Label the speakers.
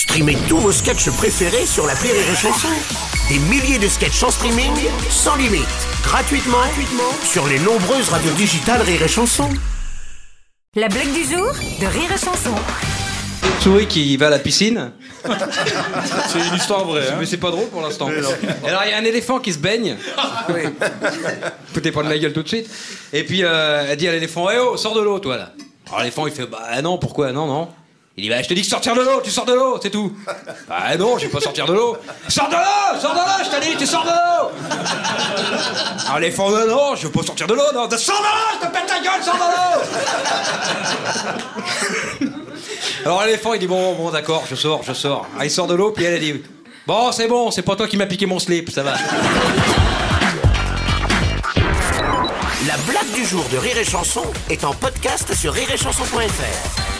Speaker 1: Streamez tous vos sketchs préférés sur la Rire et Chanson. Des milliers de sketchs en streaming, sans limite, gratuitement, gratuitement sur les nombreuses radios digitales Rire et Chanson.
Speaker 2: La blague du jour de Rire et Chanson.
Speaker 3: souris qui va à la piscine.
Speaker 4: C'est une histoire vraie. Hein
Speaker 3: Mais c'est pas drôle pour l'instant. Alors il y a un éléphant qui se baigne. Foutez pas de la gueule tout de suite. Et puis euh, elle dit à l'éléphant Eh oh, sors de l'eau toi là. Alors l'éléphant il fait Bah non, pourquoi? Non, non. Il dit Bah je te dis que sortir de l'eau, tu sors de l'eau, c'est tout. Bah non, je vais pas sortir de l'eau. Sors de l'eau, sors de l'eau, je t'ai dit, tu sors de l'eau. Alors l'éléphant Non, non, je veux pas sortir de l'eau, non. Sors de l'eau, je te pète la gueule, sors de l'eau. Alors l'éléphant il dit bon bon d'accord je sors je sors. Ah, il sort de l'eau puis elle, elle dit bon c'est bon c'est pas toi qui m'as piqué mon slip ça va.
Speaker 1: La blague du jour de Rire et Chanson est en podcast sur rireetchanson.fr.